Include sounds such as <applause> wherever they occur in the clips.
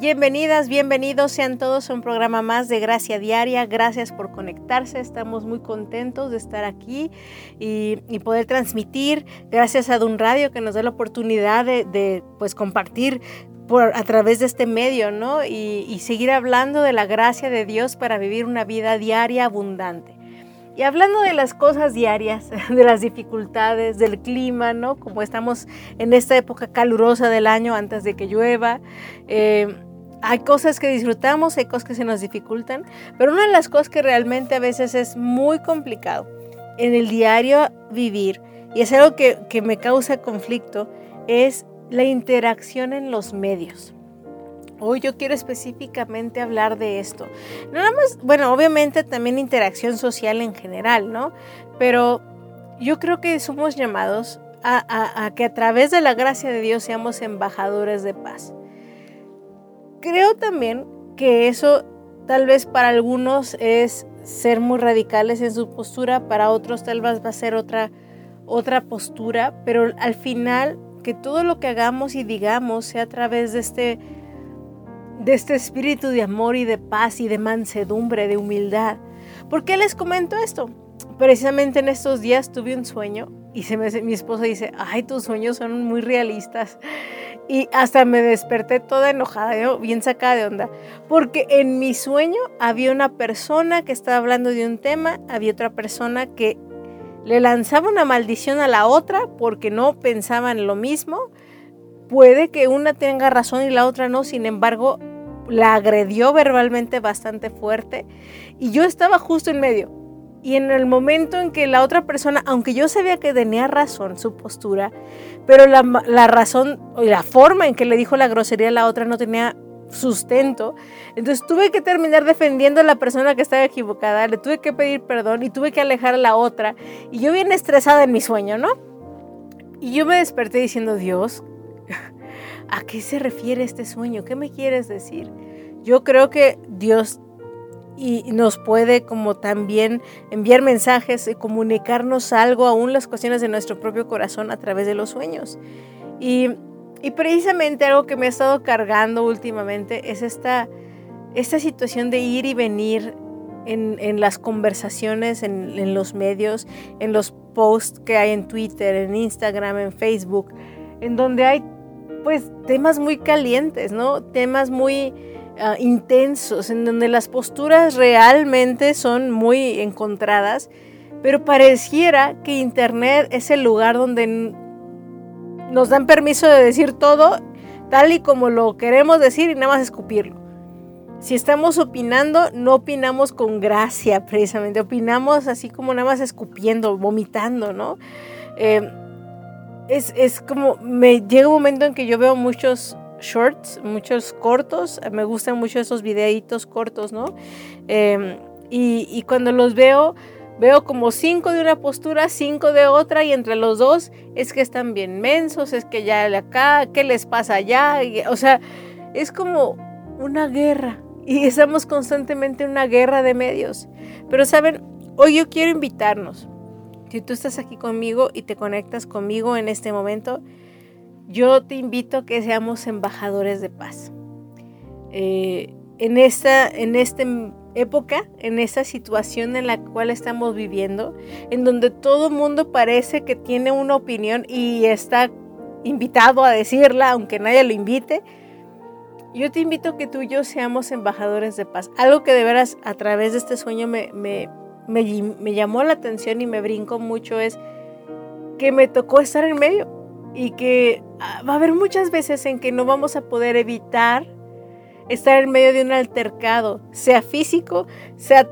Bienvenidas, bienvenidos sean todos a un programa más de Gracia Diaria. Gracias por conectarse. Estamos muy contentos de estar aquí y, poder transmitir. Gracias a Dun Radio que nos da la oportunidad de, pues compartir por, a través de este medio, ¿no? Y, seguir hablando de la gracia de Dios para vivir una vida diaria abundante. Y hablando de las cosas diarias, <laughs> de las dificultades, del clima, ¿no? Como estamos en esta época calurosa del año antes de que llueva, eh, hay cosas que disfrutamos, hay cosas que se nos dificultan, pero una de las cosas que realmente a veces es muy complicado en el diario vivir, y es algo que, que me causa conflicto, es la interacción en los medios. Hoy yo quiero específicamente hablar de esto. Nada más, bueno, obviamente también interacción social en general, ¿no? Pero yo creo que somos llamados a, a, que a través de la gracia de Dios seamos embajadores de paz creo también que eso tal vez para algunos es ser muy radicales en su postura, para otros tal vez va a ser otra, otra postura, pero al final que todo lo que hagamos y digamos sea a través de este, de este espíritu de amor y de paz y de mansedumbre, de humildad. ¿Por qué les comento esto? Precisamente en estos días tuve un sueño y mi esposa dice, ay, tus sueños son muy realistas. Y hasta me desperté toda enojada, bien sacada de onda, porque en mi sueño había una persona que estaba hablando de un tema, había otra persona que le lanzaba una maldición a la otra porque no pensaban lo mismo. Puede que una tenga razón y la otra no, sin embargo, la agredió verbalmente bastante fuerte y yo estaba justo en medio. Y en el momento en que la otra persona, aunque yo sabía que tenía razón su postura, pero la, razón y la forma en que le dijo la grosería a la otra no tenía sustento. Entonces tuve que terminar defendiendo a la persona que estaba equivocada, le tuve que pedir perdón y tuve que alejar a la otra. Y yo bien estresada en mi sueño, ¿no? Y yo me desperté diciendo, Dios, <laughs> ¿a qué se refiere este sueño? ¿Qué me quieres decir? Yo creo que Dios y nos puede como también enviar mensajes y comunicarnos algo, aún las cuestiones de nuestro propio corazón a través de los sueños. Y, precisamente algo que me ha estado cargando últimamente es esta, esta situación de ir y venir en, las conversaciones, en, en, los medios, en los posts que hay en Twitter, en Instagram, en Facebook, en donde hay pues temas muy calientes, ¿no? Temas muy Ah, intensos, en donde las posturas realmente son muy encontradas, pero pareciera que Internet es el lugar donde nos dan permiso de decir todo tal y como lo queremos decir y nada más escupirlo. Si estamos opinando, no opinamos con gracia precisamente, opinamos así como nada más escupiendo, vomitando, ¿no? Eh, es, es como, me llega un momento en que yo veo muchos shorts, muchos cortos. Me gustan mucho esos videitos cortos, ¿no? Em, y, cuando los veo, veo como cinco de una postura, cinco de otra, y entre los dos es que están bien mensos, es que ya acá, ¿qué les pasa allá? o sea, es como una guerra. Y estamos constantemente en una guerra de medios. Pero saben, hoy yo quiero invitarnos. Si tú estás aquí conmigo y te conectas conmigo en este momento, yo te invito a que seamos embajadores de paz. Eh, en, esta, en época, en esta situación en la cual estamos viviendo, en donde todo mundo parece que tiene una opinión y está invitado a decirla, aunque nadie lo invite, yo te invito a que tú y yo seamos embajadores de paz. Algo que de veras a través de este sueño me, me, me llamó la atención y me brincó mucho es que me tocó estar en medio y que va a haber muchas veces en que no vamos a poder evitar estar en medio de un altercado, sea físico, sea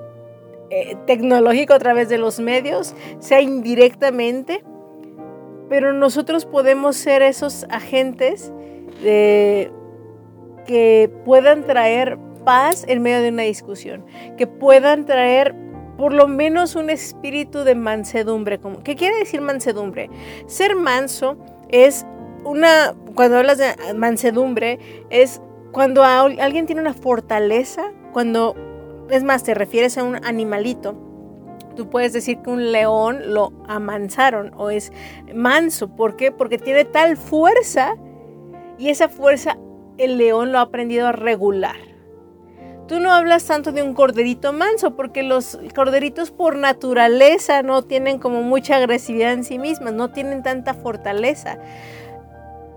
eh, tecnológico a través de los medios, sea indirectamente, pero nosotros podemos ser esos agentes que puedan traer paz en medio de una discusión, que puedan traer por lo menos un espíritu de mansedumbre. ¿Qué quiere decir mansedumbre? Ser manso es una, cuando hablas de mansedumbre, es cuando alguien tiene una fortaleza, cuando, es más, te refieres a un animalito. Tú puedes decir que un león lo amansaron o es manso. ¿Por qué? Porque tiene tal fuerza y esa fuerza el león lo ha aprendido a regular. Tú no hablas tanto de un corderito manso porque los corderitos por naturaleza no tienen como mucha agresividad en sí mismas, no tienen tanta fortaleza.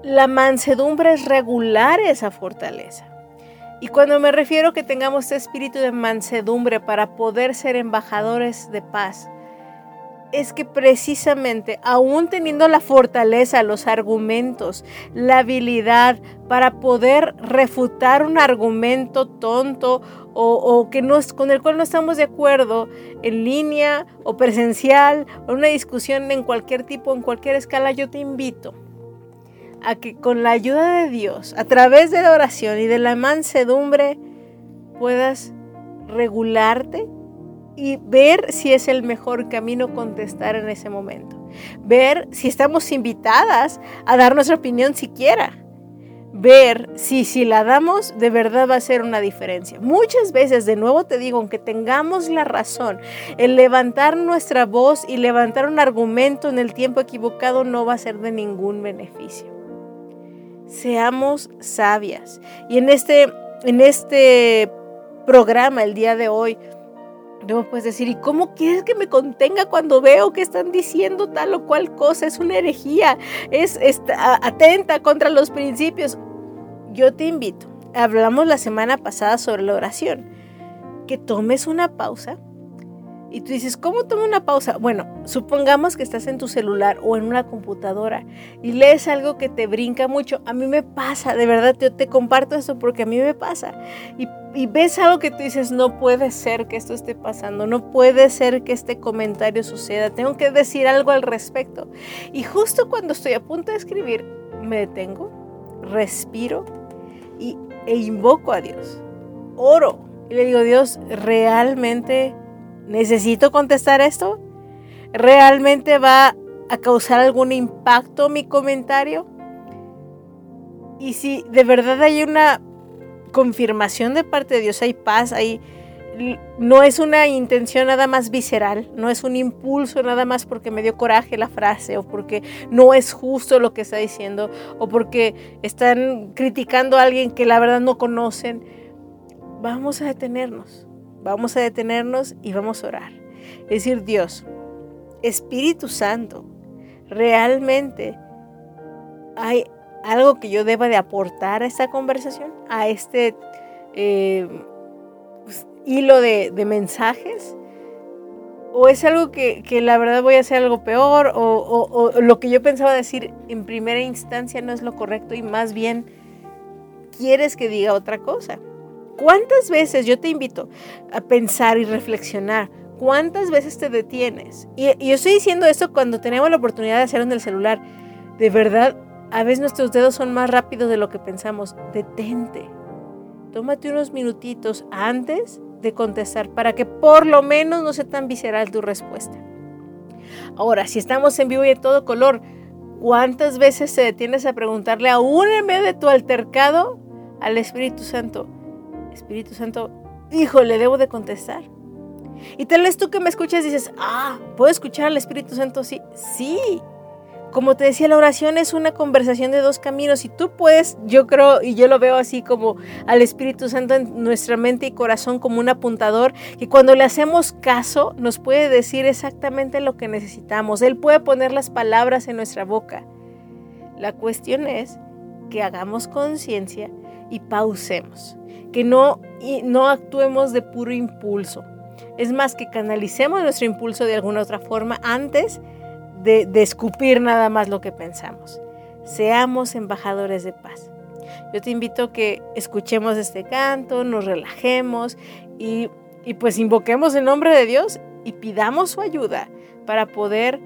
La mansedumbre es regular esa fortaleza. Y cuando me refiero que tengamos este espíritu de mansedumbre para poder ser embajadores de paz, es que precisamente, aún teniendo la fortaleza, los argumentos, la habilidad para poder refutar un argumento tonto o, que no, con el cual no estamos de acuerdo en línea o presencial o una discusión en cualquier tipo, en cualquier escala, yo te invito a que con la ayuda de Dios, a través de la oración y de la mansedumbre, puedas regularte y ver si es el mejor camino contestar en ese momento. Ver si estamos invitadas a dar nuestra opinión siquiera. Ver si si la damos de verdad va a ser una diferencia. Muchas veces, de nuevo te digo, aunque tengamos la razón, el levantar nuestra voz y levantar un argumento en el tiempo equivocado no va a ser de ningún beneficio seamos sabias. Y en este, en este programa el día de hoy, no puedes decir, ¿y cómo quieres que me contenga cuando veo que están diciendo tal o cual cosa? Es una herejía, es, atenta contra los principios. Yo te invito, hablamos la semana pasada sobre la oración, que tomes una pausa y tú dices, ¿cómo tomo una pausa? Bueno, supongamos que estás en tu celular o en una computadora y lees algo que te brinca mucho. A mí me pasa, de verdad, yo te comparto esto porque a mí me pasa. Y, y ves algo que tú dices, no puede ser que esto esté pasando, no puede ser que este comentario suceda, tengo que decir algo al respecto. Y justo cuando estoy a punto de escribir, me detengo, respiro y, e invoco a Dios. Oro y le digo, Dios, realmente ¿Necesito contestar esto? ¿Realmente va a causar algún impacto mi comentario? Y si de verdad hay una confirmación de parte de Dios, hay paz, hay, no es una intención nada más visceral, no es un impulso nada más porque me dio coraje la frase o porque no es justo lo que está diciendo o porque están criticando a alguien que la verdad no conocen. Vamos a detenernos Vamos a detenernos y vamos a orar. Es decir, Dios, Espíritu Santo, realmente hay algo que yo deba de aportar a esta conversación, a este eh, pues, hilo de, mensajes. ¿O es algo que, la verdad voy a hacer algo peor? O, o, lo que yo pensaba decir en primera instancia no es lo correcto y más bien quieres que diga otra cosa? ¿Cuántas veces yo te invito a pensar y reflexionar? ¿Cuántas veces te detienes? Y, yo estoy diciendo esto cuando tenemos la oportunidad de hacerlo en el celular. De verdad, a veces nuestros dedos son más rápidos de lo que pensamos. Detente. Tómate unos minutitos antes de contestar para que por lo menos no sea tan visceral tu respuesta. Ahora, si estamos en vivo y de todo color, ¿cuántas veces te detienes a preguntarle aún en medio de tu altercado al Espíritu Santo? Espíritu Santo, hijo, le debo de contestar. Y tal vez tú que me escuchas dices, ah, ¿puedo escuchar al Espíritu Santo? Sí, sí. Como te decía, la oración es una conversación de dos caminos y tú puedes, yo creo, y yo lo veo así como al Espíritu Santo en nuestra mente y corazón como un apuntador, que cuando le hacemos caso nos puede decir exactamente lo que necesitamos. Él puede poner las palabras en nuestra boca. La cuestión es que hagamos conciencia y pausemos que no, no actuemos de puro impulso. Es más, que canalicemos nuestro impulso de alguna otra forma antes de, de escupir nada más lo que pensamos. Seamos embajadores de paz. Yo te invito a que escuchemos este canto, nos relajemos y, y pues invoquemos el nombre de Dios y pidamos su ayuda para poder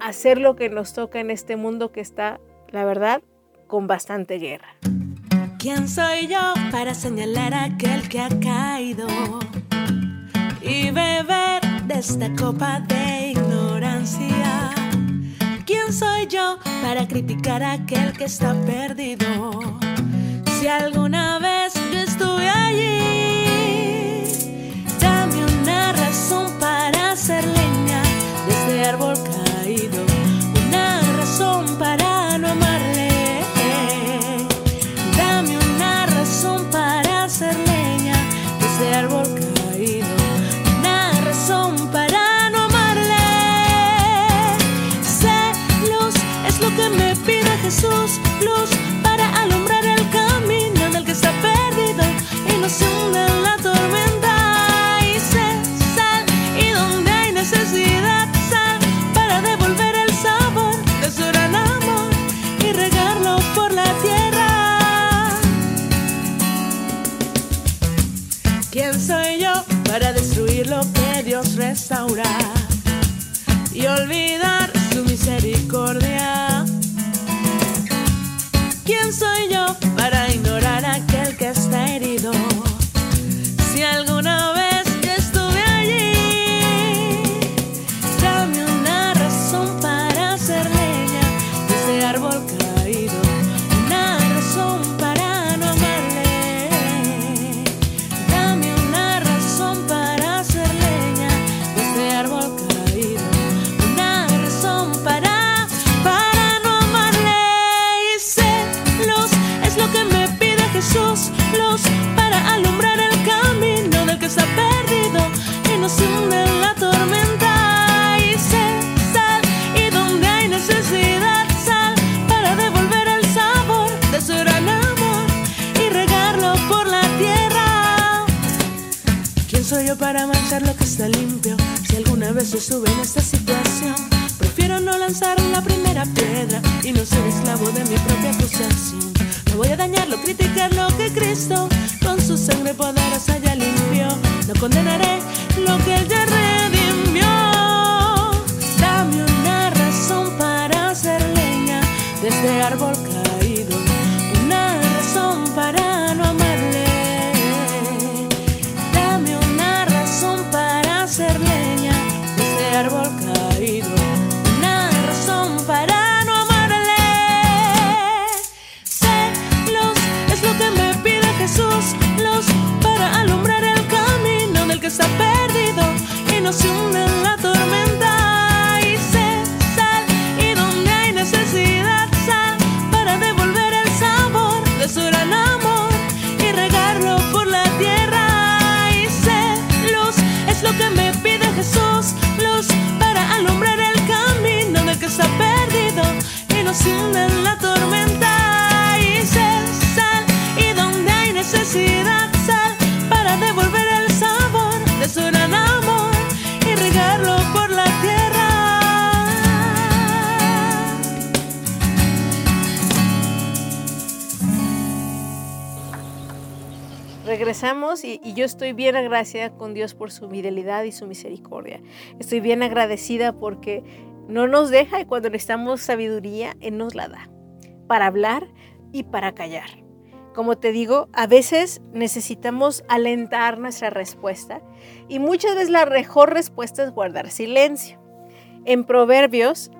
hacer lo que nos toca en este mundo que está, la verdad, con bastante guerra. ¿Quién soy yo para señalar a aquel que ha caído? y beber de esta copa de ignorancia. ¿Quién soy yo para criticar a aquel que está perdido? Si alguna vez yo estuve allí, dame una razón Dios restaura y olvidar yo estoy bien agradecida con Dios por su fidelidad y su misericordia. Estoy bien agradecida porque no nos deja y cuando necesitamos sabiduría, Él nos la da para hablar y para callar. Como te digo, a veces necesitamos alentar nuestra respuesta y muchas veces la mejor respuesta es guardar silencio. En Proverbios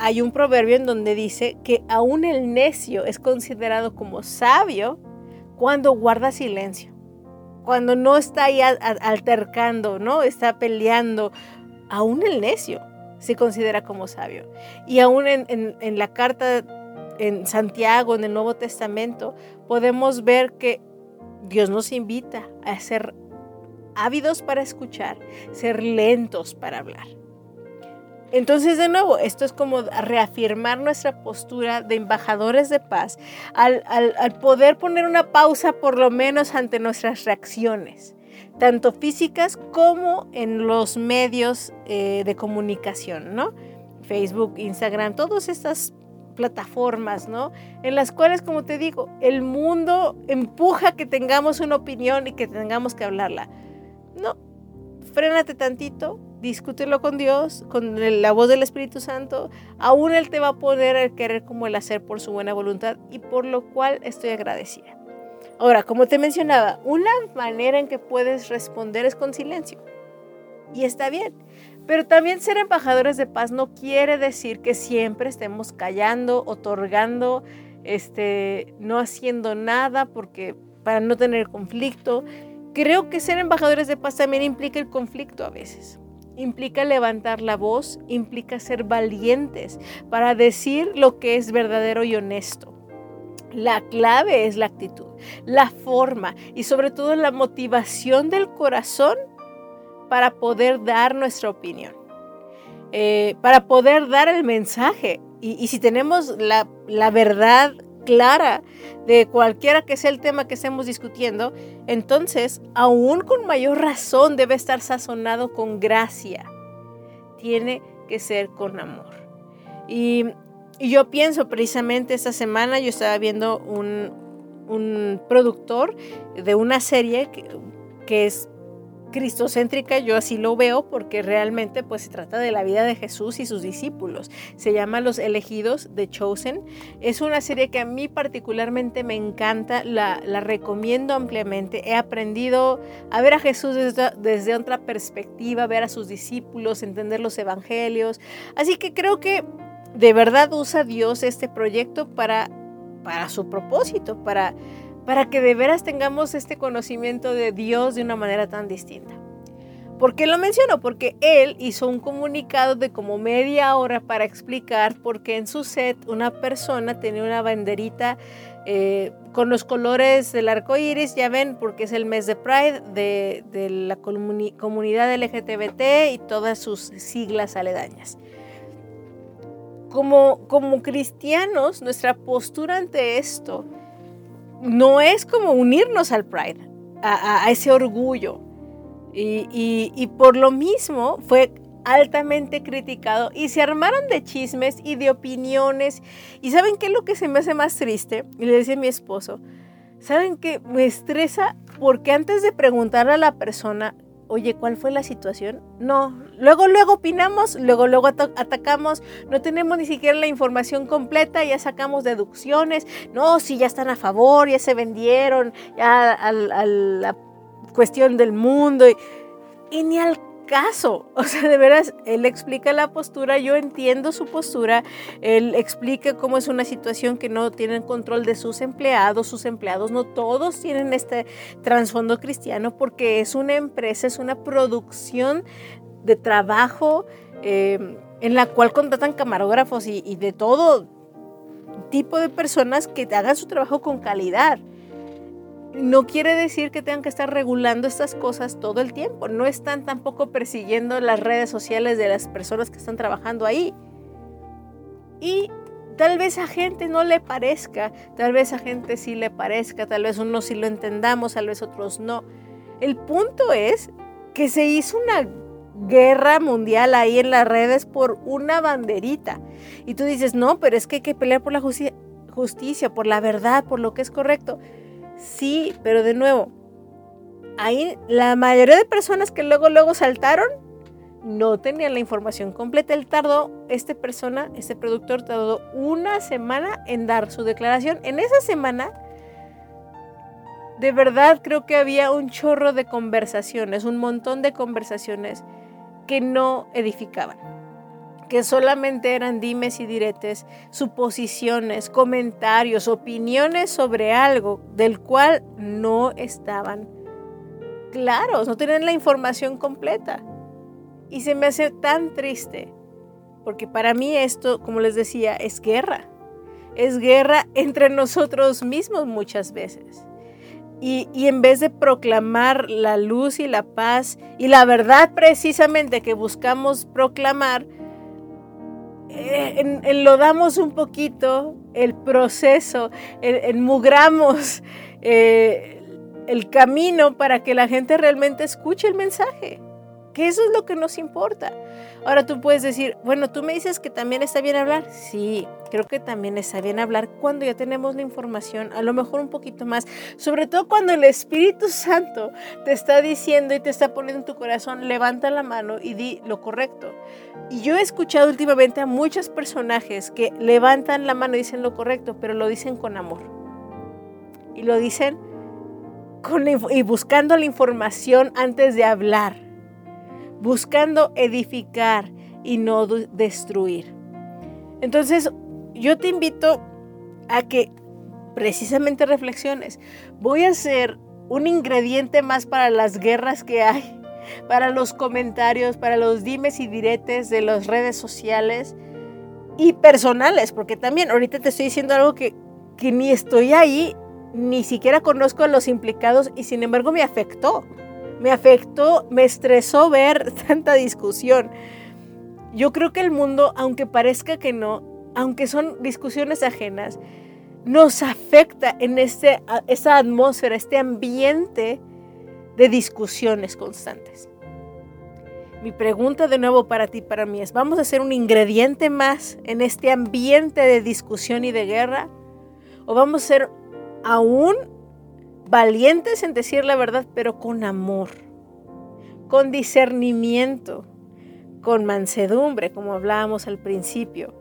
hay un proverbio en donde dice que aún el necio es considerado como sabio cuando guarda silencio, cuando no está ahí altercando, ¿no? Está peleando, aún el necio se considera como sabio. Y aún en- en la carta en Santiago, en el Nuevo Testamento, podemos ver que Dios nos invita a ser ávidos para escuchar, ser lentos para hablar. Entonces, de nuevo, esto es como reafirmar nuestra postura de embajadores de paz al, poder poner una pausa por lo menos ante nuestras reacciones, tanto físicas como en los medios eh, de comunicación, ¿no? Facebook, Instagram, todas estas plataformas, ¿no? En las cuales, como te digo, el mundo empuja que tengamos una opinión y que tengamos que hablarla. No, frénate tantito, discútelo con Dios, con la voz del Espíritu Santo. Aún Él te va a poder el querer como el hacer por su buena voluntad y por lo cual estoy agradecida. Ahora, como te mencionaba, una manera en que puedes responder es con silencio. y está bien. Pero también ser embajadores de paz no quiere decir que siempre estemos callando, otorgando, este, no haciendo nada porque para no tener conflicto. Creo que ser embajadores de paz también implica el conflicto a veces. Implica levantar la voz, implica ser valientes para decir lo que es verdadero y honesto. La clave es la actitud, la forma y sobre todo la motivación del corazón para poder dar nuestra opinión, eh, para poder dar el mensaje. Y, si tenemos la, la verdad clara de cualquiera que sea el tema que estemos discutiendo, entonces aún con mayor razón debe estar sazonado con gracia. Tiene que ser con amor. Y, yo pienso precisamente esta semana, yo estaba viendo un, un productor de una serie que, que es cristocéntrica, yo así lo veo porque realmente pues se trata de la vida de Jesús y sus discípulos. Se llama Los elegidos de Chosen. Es una serie que a mí particularmente me encanta, la, recomiendo ampliamente. He aprendido a ver a Jesús desde, desde otra perspectiva, ver a sus discípulos, entender los evangelios. Así que creo que de verdad usa Dios este proyecto para, para su propósito, para para que de veras tengamos este conocimiento de Dios de una manera tan distinta. ¿Por qué lo menciono? Porque él hizo un comunicado de como media hora para explicar por qué en su set una persona tenía una banderita eh, con los colores del arco iris, ya ven, porque es el mes de Pride de, la comunidad LGBT y todas sus siglas aledañas. Como, como cristianos, nuestra postura ante esto no es como unirnos al Pride, a, ese orgullo. Y, por lo mismo fue altamente criticado y se armaron de chismes y de opiniones. ¿Y saben qué es lo que se me hace más triste? Y le decía a mi esposo, ¿saben qué? Me estresa porque antes de preguntarle a la persona oye, ¿cuál fue la situación? No, luego, luego opinamos, luego, luego atacamos, no tenemos ni siquiera la información completa, ya sacamos deducciones, no, si ya están a favor, ya se vendieron, ya a, la cuestión del mundo, y, y ni al caso. <laughs> O sea, de veras, él explica la postura, yo entiendo su postura, él explica cómo es una situación que no tienen control de sus empleados, sus empleados no todos tienen este trasfondo cristiano porque es una empresa, es una producción de trabajo em, en la cual contratan camarógrafos y, y de todo tipo de personas que hagan su trabajo con calidad no quiere decir que tengan que estar regulando estas cosas todo el tiempo. No están tampoco persiguiendo las redes sociales de las personas que están trabajando ahí. Y tal vez a gente no le parezca, tal vez a gente sí le parezca, tal vez unos sí lo entendamos, tal vez otros no. El punto es que se hizo una guerra mundial ahí en las redes por una banderita. Y tú dices, no, pero es que hay que pelear por la justicia, por la verdad, por lo que es correcto. Sí, pero de nuevo, ahí la mayoría de personas que luego, luego saltaron no tenían la información completa. Él tardó, esta persona, este productor tardó una semana en dar su declaración. En esa semana, de verdad creo que había un chorro de conversaciones, un montón de conversaciones que no edificaban que solamente eran dimes y diretes, suposiciones, comentarios, opiniones sobre algo del cual no estaban claros, no tenían la información completa. Y se me hace tan triste, porque para mí esto, como les decía, es guerra. Es guerra entre nosotros mismos muchas veces. Y, y, en vez de proclamar la luz y la paz y la verdad precisamente que buscamos proclamar, eh, enlodamos un poquito el proceso, enmugramos eh, el camino para que la gente realmente escuche el mensaje que eso es lo que nos importa. Ahora tú puedes decir, bueno, tú me dices que también está bien hablar. Sí, creo que también está bien hablar cuando ya tenemos la información, a lo mejor un poquito más, sobre todo cuando el Espíritu Santo te está diciendo y te está poniendo en tu corazón, levanta la mano y di lo correcto. Y yo he escuchado últimamente a muchos personajes que levantan la mano y dicen lo correcto, pero lo dicen con amor. Y lo dicen con, y buscando la información antes de hablar buscando edificar y no destruir. Entonces, yo te invito a que precisamente reflexiones. Voy a ser un ingrediente más para las guerras que hay, para los comentarios, para los dimes y diretes de las redes sociales y personales, porque también ahorita te estoy diciendo algo que, que ni estoy ahí, ni siquiera conozco a los implicados y sin embargo me afectó. Me afectó, me estresó ver <laughs> tanta discusión. Yo creo que el mundo, aunque parezca que no, aunque son discusiones ajenas, nos afecta en este, esa atmósfera, este ambiente de discusiones constantes. Mi pregunta de nuevo para ti, para mí es, ¿vamos a ser un ingrediente más en este ambiente de discusión y de guerra? ¿O vamos a ser aún valientes en decir la verdad, pero con amor, con discernimiento, con mansedumbre, como hablábamos al principio?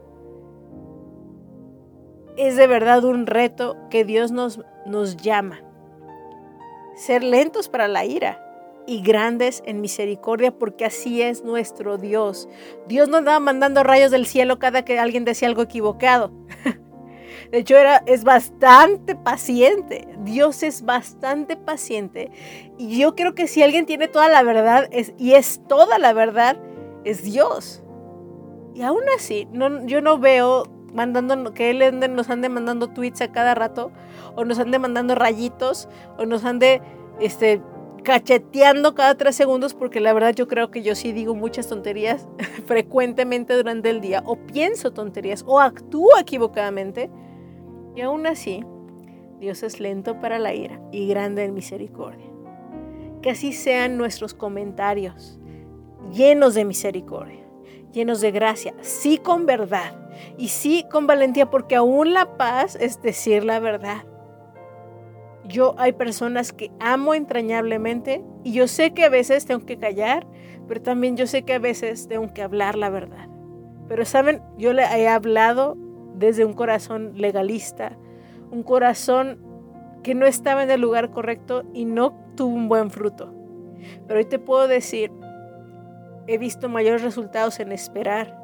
Es de verdad un reto que Dios nos, nos llama. Ser lentos para la ira, y grandes en misericordia, porque así es nuestro Dios. Dios no andaba mandando rayos del cielo cada que alguien decía algo equivocado. <laughs> De hecho, era, es bastante paciente. Dios es bastante paciente. Y yo creo que si alguien tiene toda la verdad es, y es toda la verdad, es Dios. Y aún así, no, yo no veo mandando que él nos ande mandando tweets a cada rato, o nos ande mandando rayitos, o nos ande este, cacheteando cada tres segundos porque la verdad yo creo que yo sí digo muchas tonterías <laughs> frecuentemente durante el día o pienso tonterías o actúo equivocadamente y aún así Dios es lento para la ira y grande en misericordia. Que así sean nuestros comentarios llenos de misericordia, llenos de gracia, sí con verdad y sí con valentía porque aún la paz es decir la verdad yo hay personas que amo entrañablemente y yo sé que a veces tengo que callar, pero también yo sé que a veces tengo que hablar la verdad. Pero saben, yo le he hablado desde un corazón legalista, un corazón que no estaba en el lugar correcto y no tuvo un buen fruto. Pero hoy te puedo decir, he visto mayores resultados en esperar,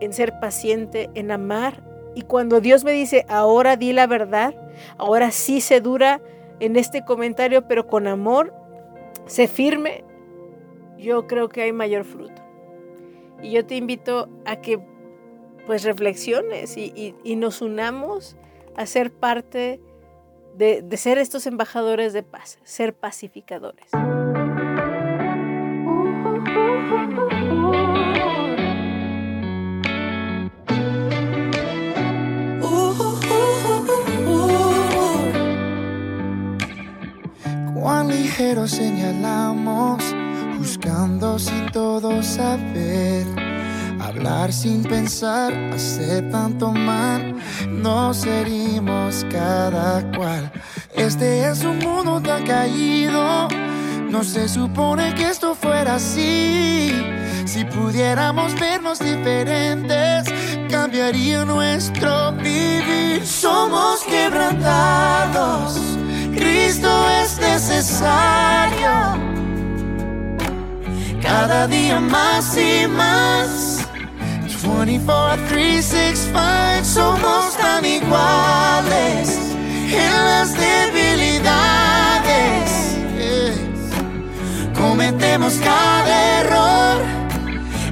en ser paciente, en amar. Y cuando Dios me dice, ahora di la verdad, Ahora sí se dura en este comentario, pero con amor, se firme, yo creo que hay mayor fruto. Y yo te invito a que pues reflexiones y, nos unamos a ser parte de, de ser estos embajadores de paz, ser pacificadores. Cuán ligero señalamos, buscando sin todo saber. Hablar sin pensar hace tanto mal, nos herimos cada cual. Este es un mundo tan caído, no se supone que esto fuera así. Si pudiéramos vernos diferentes, cambiaría nuestro vivir. Somos quebrantados Cristo es necesario. Cada día más y más. 24, 3, 6, 5 somos tan iguales en las debilidades. Cometemos cada error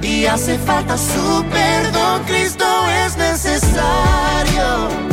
y hace falta su perdón. Cristo es necesario.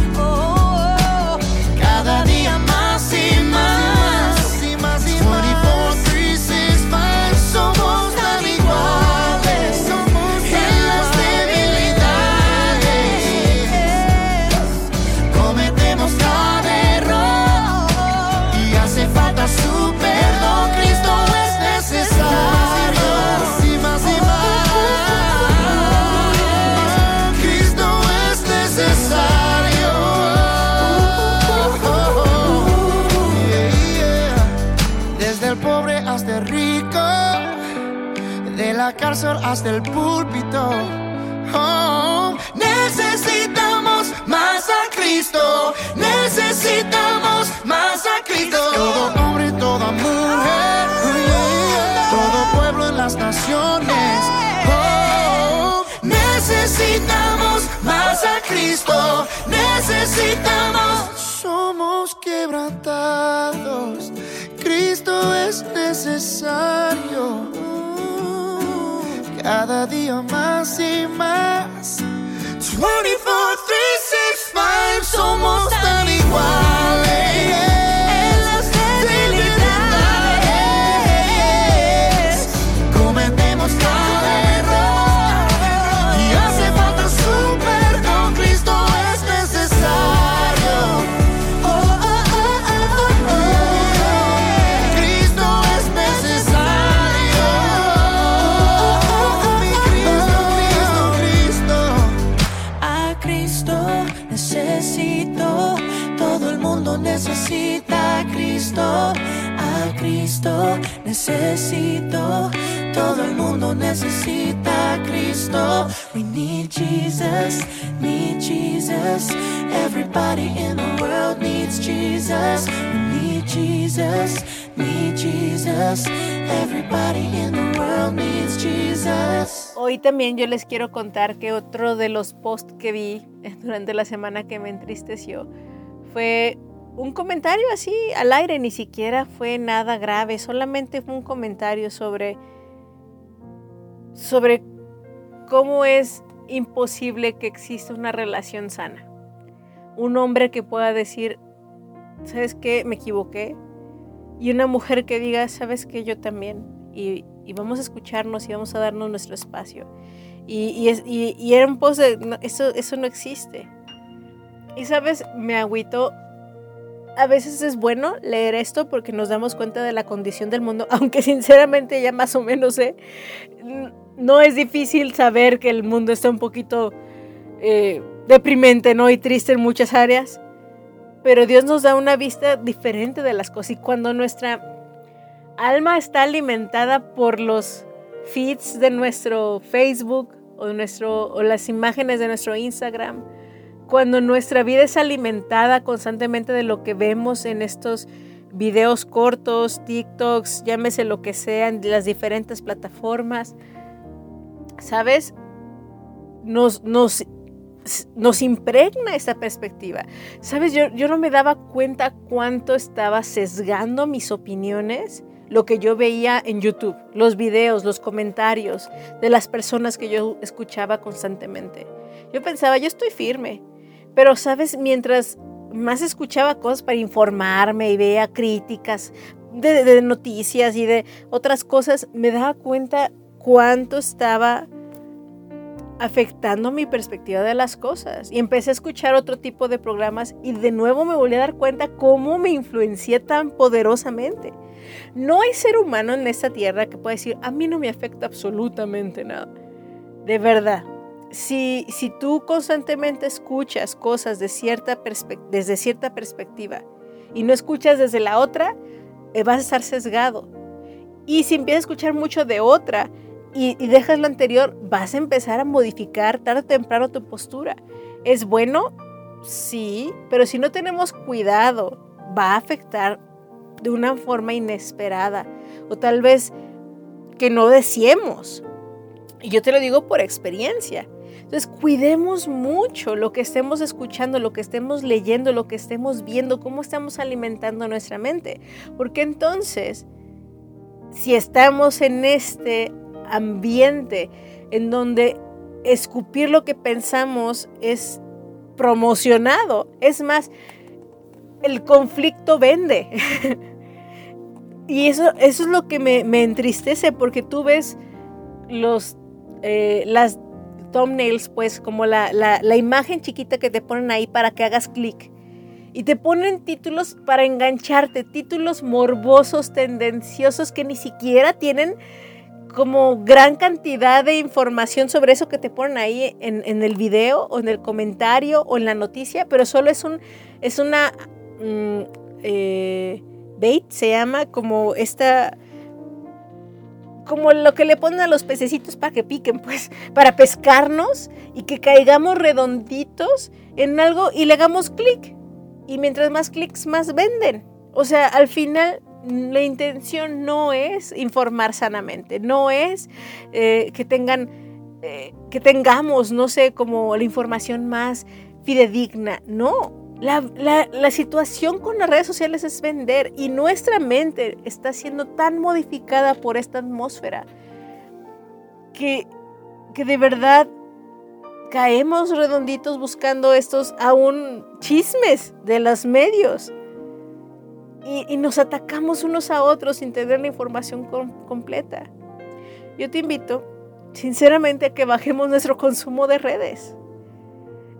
Hasta el púlpito. Oh, necesitamos más a Cristo, necesitamos más a Cristo. Todo hombre, toda mujer, todo pueblo en las naciones. Oh, necesitamos más a Cristo, necesitamos. Somos quebrantados, Cristo es necesario. Cada día más y más. 24, 3, 6, 5, somos tan iguales. Necesito, todo el mundo necesita a Cristo. We need Jesus, need Jesus. Everybody in the world needs Jesus. We need Jesus, need Jesus. Everybody in the world needs Jesus. Hoy también yo les quiero contar que otro de los posts que vi <laughs> durante la semana que me entristeció fue un comentario así al aire, ni siquiera fue nada grave, solamente fue un comentario sobre sobre cómo es imposible que exista una relación sana. Un hombre que pueda decir, ¿sabes qué? Me equivoqué. Y una mujer que diga, ¿sabes qué? Yo también. Y, y vamos a escucharnos y vamos a darnos nuestro espacio. Y, y, es- y- y era un post de, eso, eso no existe. Y sabes, me agüitó. A veces es bueno leer esto porque nos damos cuenta de la condición del mundo, <laughs> aunque sinceramente ya más o menos sé. No es difícil saber que el mundo está un poquito eh, deprimente, ¿no? Y triste en muchas áreas. Pero Dios nos da una vista diferente de las cosas. Y cuando nuestra alma está alimentada por los feeds de nuestro Facebook o, nuestro, o las imágenes de nuestro Instagram, cuando nuestra vida es alimentada constantemente de lo que vemos en estos videos cortos, TikToks, llámese lo que sean, las diferentes plataformas, ¿sabes? Nos, nos, nos impregna esa perspectiva. ¿Sabes? Yo, yo no me daba cuenta cuánto estaba sesgando mis opiniones lo que yo veía en YouTube, los videos, los comentarios de las personas que yo escuchaba constantemente. Yo pensaba, yo estoy firme, pero sabes, mientras más escuchaba cosas para informarme y veía críticas de, noticias y de otras cosas, me daba cuenta cuánto estaba afectando mi perspectiva de las cosas. Y empecé a escuchar otro tipo de programas y de nuevo me volví a dar cuenta cómo me influencié tan poderosamente. No hay ser humano en esta tierra que pueda decir, a mí no me afecta absolutamente nada. De verdad. Si, si tú constantemente escuchas cosas de cierta desde cierta perspectiva y no escuchas desde la otra, eh, vas a estar sesgado. Y si empiezas a escuchar mucho de otra y, y dejas lo anterior, vas a empezar a modificar tarde o temprano tu postura. ¿Es bueno? Sí, pero si no tenemos cuidado, va a afectar de una forma inesperada o tal vez que no deseemos. Y yo te lo digo por experiencia. Entonces, cuidemos mucho lo que estemos escuchando, lo que estemos leyendo, lo que estemos viendo, cómo estamos alimentando nuestra mente. Porque entonces, si estamos en este ambiente en donde escupir lo que pensamos es promocionado, es más, el conflicto vende. <laughs> y eso, eso es lo que me, me entristece porque tú ves los, eh, las thumbnails, pues como la, la, imagen chiquita que te ponen ahí para que hagas clic. Y te ponen títulos para engancharte, títulos morbosos, tendenciosos que ni siquiera tienen como gran cantidad de información sobre eso que te ponen ahí en, en el video o en el comentario o en la noticia, pero solo es, un, es una mm, eh, bait se llama como esta como lo que le ponen a los pececitos para que piquen, pues, <laughs> para pescarnos y que caigamos redonditos en algo y le hagamos clic. Y mientras más clics, más venden. O sea, al final la intención no es informar sanamente, no es eh, que tengan, eh, que tengamos, no sé, como la información más fidedigna, no. La, la, situación con las redes sociales es vender y nuestra mente está siendo tan modificada por esta atmósfera que, que de verdad caemos redonditos buscando estos aún chismes de los medios y, nos atacamos unos a otros sin tener la información completa. Yo te invito, sinceramente, a que bajemos nuestro consumo de redes,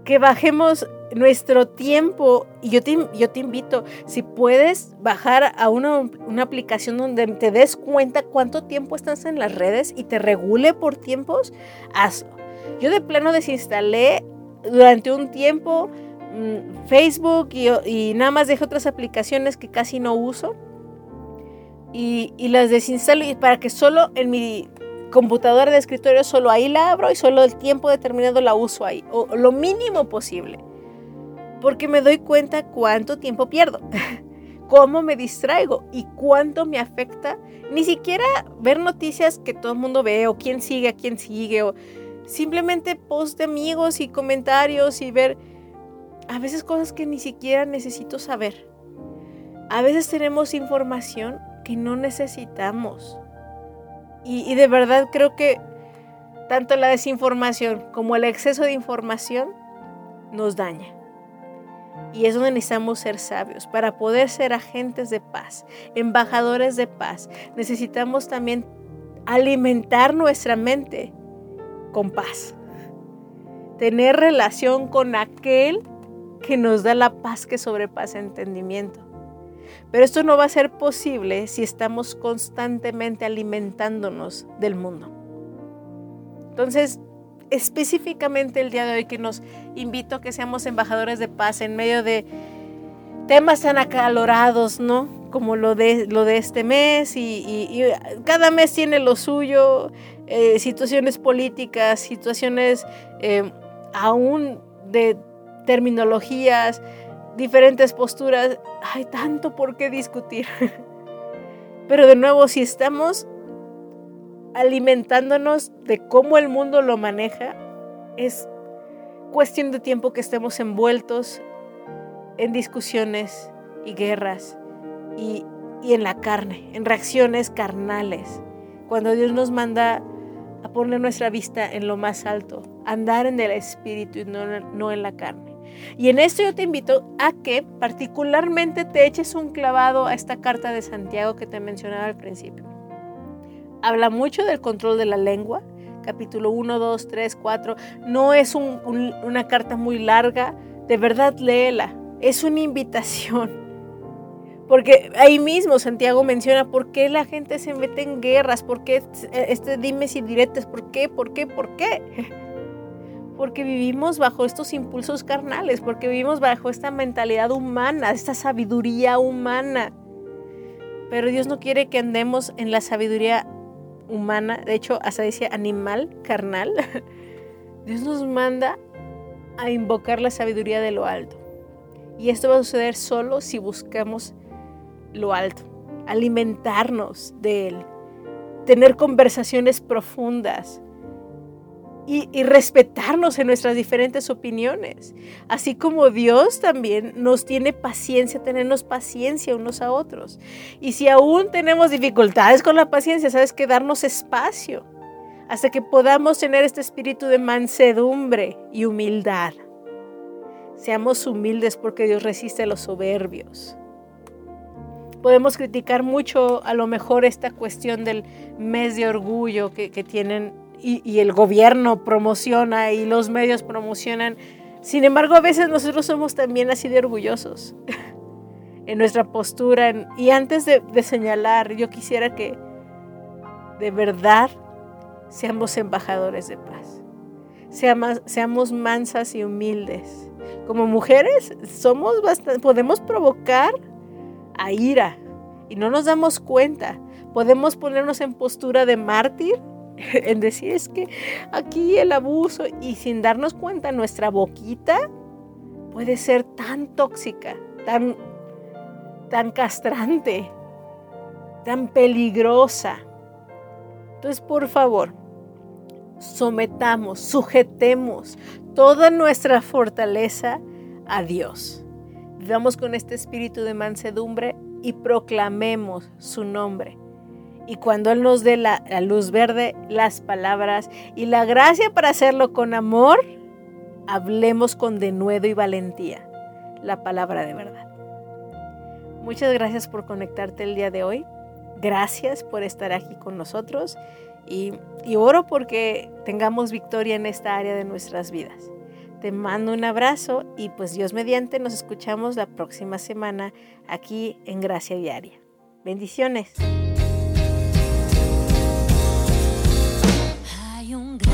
que bajemos nuestro tiempo. Y yo te, yo te invito, si puedes bajar a una, una aplicación donde te des cuenta cuánto tiempo estás en las redes y te regule por tiempos, hazlo. Yo de plano desinstalé durante un tiempo Mm, Facebook y, nada más dejé otras aplicaciones que casi no uso. Y, las desinstalo y para que solo en mi computadora de escritorio solo ahí la abro y solo el tiempo determinado la uso ahí, o lo mínimo posible. Porque me doy cuenta cuánto tiempo pierdo, <laughs> cómo me distraigo y cuánto me afecta ni siquiera ver noticias que todo el mundo ve o quién sigue a quién sigue o simplemente post de amigos y comentarios y ver a veces cosas que ni siquiera necesito saber. A veces tenemos información que no necesitamos. Y, de verdad creo que tanto la desinformación como el exceso de información nos daña. Y es donde necesitamos ser sabios. Para poder ser agentes de paz, embajadores de paz, necesitamos también alimentar nuestra mente con paz. Tener relación con aquel que nos da la paz que sobrepasa entendimiento. Pero esto no va a ser posible si estamos constantemente alimentándonos del mundo. Entonces, específicamente el día de hoy que nos invito a que seamos embajadores de paz en medio de temas tan acalorados, ¿no? Como lo de, lo de este mes y, cada mes tiene lo suyo, eh, situaciones políticas, situaciones eh, aún de terminologías, diferentes posturas, hay tanto por qué discutir. <laughs> Pero de nuevo, si estamos alimentándonos de cómo el mundo lo maneja, es cuestión de tiempo que estemos envueltos en discusiones y guerras y, y, en la carne, en reacciones carnales. Cuando Dios nos manda a poner nuestra vista en lo más alto, andar en el espíritu y no, no en la carne. Y en esto yo te invito a que particularmente te eches un clavado a esta carta de Santiago que te mencionaba al principio. Habla mucho del control de la lengua, capítulo 1, 2, 3, 4. No es una carta muy larga, de verdad léela. Es una invitación. Porque ahí mismo Santiago menciona por qué la gente se mete en guerras, por qué este dime si diretes, por qué, por qué, por qué <laughs> porque vivimos bajo estos impulsos carnales, porque vivimos bajo esta mentalidad humana, esta sabiduría humana. Pero Dios no quiere que andemos en la sabiduría humana, de hecho, hasta dice animal, carnal. <laughs> Dios nos manda a invocar la sabiduría de lo alto. Y esto va a suceder solo si buscamos lo alto, alimentarnos de Él, tener conversaciones profundas, y, respetarnos en nuestras diferentes opiniones. Así como Dios también nos tiene paciencia, tenernos paciencia unos a otros. Y si aún tenemos dificultades con la paciencia, sabes que darnos espacio hasta que podamos tener este espíritu de mansedumbre y humildad. Seamos humildes porque Dios resiste a los soberbios. Podemos criticar mucho a lo mejor esta cuestión del mes de orgullo que, que tienen y, el gobierno promociona y los medios promocionan. Sin embargo, a veces nosotros somos también así de orgullosos <laughs> en nuestra postura. y antes de, señalar, yo quisiera que de verdad seamos embajadores de paz. Seamos, mansas y humildes. Como mujeres somos podemos provocar a ira y no nos damos cuenta. Podemos ponernos en postura de mártir, <laughs> en decir es que aquí el abuso y sin darnos cuenta nuestra boquita puede ser tan tóxica, tan, tan castrante, tan peligrosa. Entonces, por favor, sometamos, sujetemos toda nuestra fortaleza a Dios. Vivamos con este espíritu de mansedumbre y proclamemos su nombre. Y cuando Él nos dé la, luz verde, las palabras y la gracia para hacerlo con amor, hablemos con denuedo y valentía la palabra de verdad. Muchas gracias por conectarte el día de hoy. Gracias por estar aquí con nosotros y oro porque tengamos victoria en esta área de nuestras vidas. Te mando un abrazo y pues Dios mediante nos escuchamos la próxima semana aquí en Gracia Diaria. Bendiciones. Hay un um gran